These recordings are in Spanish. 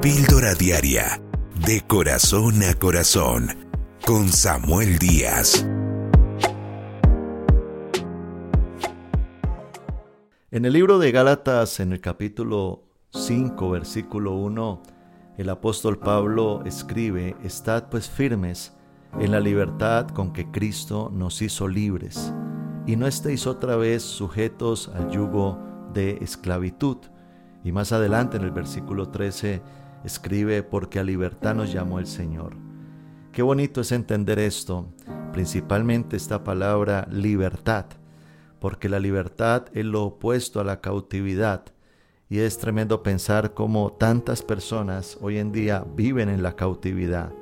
Píldora Diaria, de corazón a corazón, con Samuel Díaz. En el libro de Gálatas, en el capítulo 5, versículo 1, el apóstol Pablo escribe, Estad pues firmes en la libertad con que Cristo nos hizo libres, y no estéis otra vez sujetos al yugo de esclavitud. Y más adelante en el versículo 13 escribe, porque a libertad nos llamó el Señor. Qué bonito es entender esto, principalmente esta palabra libertad porque la libertad es lo opuesto a la cautividad. Y es tremendo pensar cómo tantas personas hoy en día viven en la cautividad.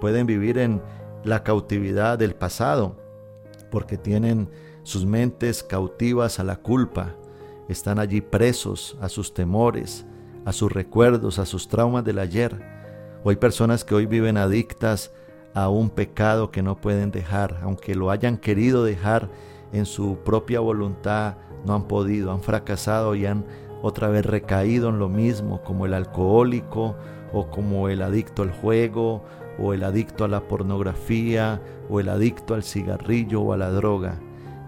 Pueden vivir en la cautividad del pasado, porque tienen sus mentes cautivas a la culpa. Están allí presos a sus temores, a sus recuerdos, a sus traumas del ayer. O hay personas que hoy viven adictas a un pecado que no pueden dejar, aunque lo hayan querido dejar en su propia voluntad no han podido, han fracasado y han otra vez recaído en lo mismo, como el alcohólico o como el adicto al juego o el adicto a la pornografía o el adicto al cigarrillo o a la droga.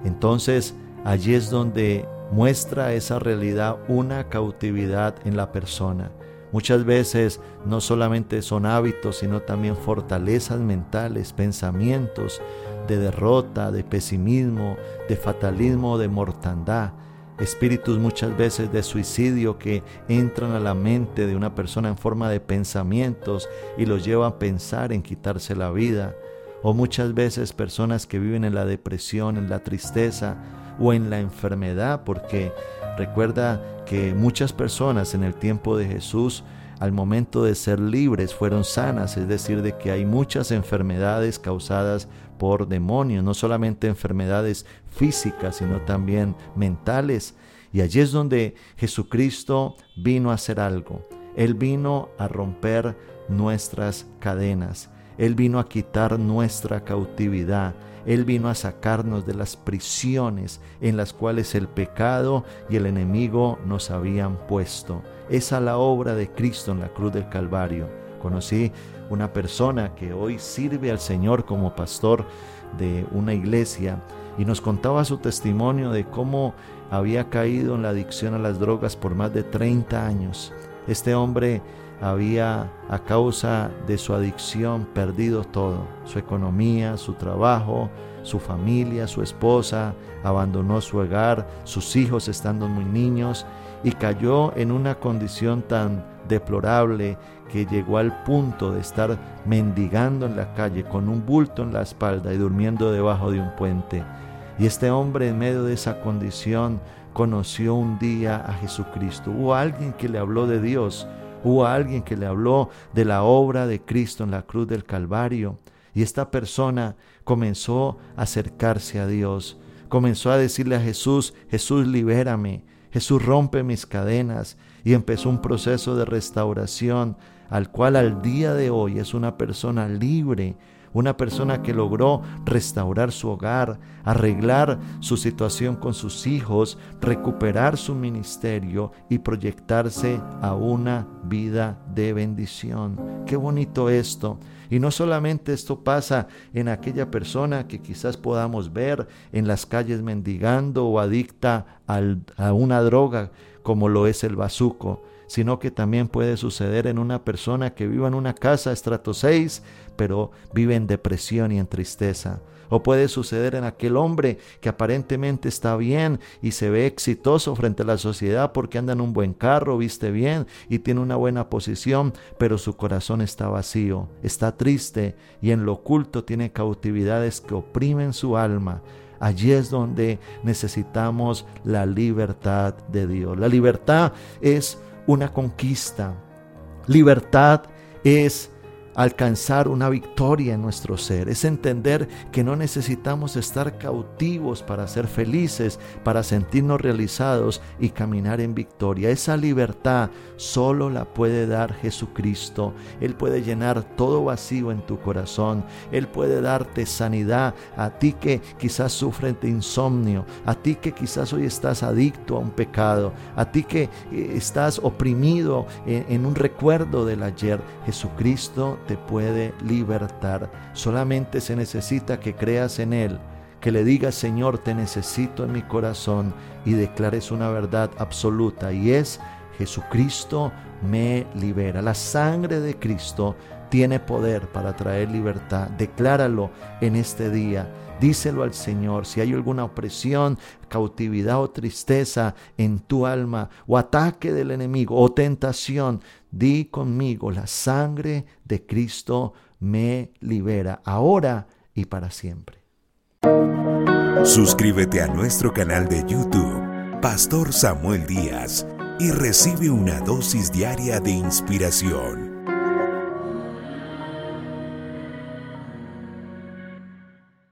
Entonces allí es donde muestra esa realidad una cautividad en la persona. Muchas veces no solamente son hábitos, sino también fortalezas mentales, pensamientos de derrota, de pesimismo, de fatalismo, de mortandad. Espíritus muchas veces de suicidio que entran a la mente de una persona en forma de pensamientos y los llevan a pensar en quitarse la vida. O muchas veces personas que viven en la depresión, en la tristeza o en la enfermedad, porque recuerda que muchas personas en el tiempo de Jesús al momento de ser libres fueron sanas, es decir, de que hay muchas enfermedades causadas por demonios, no solamente enfermedades físicas, sino también mentales. Y allí es donde Jesucristo vino a hacer algo. Él vino a romper nuestras cadenas. Él vino a quitar nuestra cautividad. Él vino a sacarnos de las prisiones en las cuales el pecado y el enemigo nos habían puesto. Esa es la obra de Cristo en la cruz del Calvario. Conocí una persona que hoy sirve al Señor como pastor de una iglesia y nos contaba su testimonio de cómo había caído en la adicción a las drogas por más de 30 años. Este hombre había a causa de su adicción perdido todo, su economía, su trabajo, su familia, su esposa, abandonó su hogar, sus hijos estando muy niños y cayó en una condición tan deplorable que llegó al punto de estar mendigando en la calle con un bulto en la espalda y durmiendo debajo de un puente. Y este hombre en medio de esa condición conoció un día a Jesucristo. Hubo alguien que le habló de Dios, hubo alguien que le habló de la obra de Cristo en la cruz del Calvario. Y esta persona comenzó a acercarse a Dios, comenzó a decirle a Jesús, Jesús libérame, Jesús rompe mis cadenas y empezó un proceso de restauración al cual al día de hoy es una persona libre, una persona que logró restaurar su hogar, arreglar su situación con sus hijos, recuperar su ministerio y proyectarse a una vida de bendición. Qué bonito esto. Y no solamente esto pasa en aquella persona que quizás podamos ver en las calles mendigando o adicta a una droga como lo es el bazuco, sino que también puede suceder en una persona que viva en una casa estrato 6, pero vive en depresión y en tristeza. O puede suceder en aquel hombre que aparentemente está bien y se ve exitoso frente a la sociedad porque anda en un buen carro, viste bien y tiene una buena posición, pero su corazón está vacío, está triste y en lo oculto tiene cautividades que oprimen su alma. Allí es donde necesitamos la libertad de Dios. La libertad es una conquista. Libertad es alcanzar una victoria en nuestro ser, es entender que no necesitamos estar cautivos para ser felices, para sentirnos realizados y caminar en victoria. Esa libertad solo la puede dar Jesucristo. Él puede llenar todo vacío en tu corazón. Él puede darte sanidad a ti que quizás sufres de insomnio, a ti que quizás hoy estás adicto a un pecado, a ti que eh, estás oprimido en, un recuerdo del ayer. Jesucristo te puede libertar. Solamente se necesita que creas en Él que le digas, Señor, te necesito en mi corazón y declares una verdad absoluta y es, Jesucristo me libera. La sangre de Cristo tiene poder para traer libertad. Decláralo en este día. Díselo al Señor. Si hay alguna opresión, cautividad o tristeza en tu alma, o ataque del enemigo, o tentación, di conmigo, la sangre de Cristo me libera, ahora y para siempre. Suscríbete a nuestro canal de YouTube, Pastor Samuel Díaz, y recibe una dosis diaria de inspiración.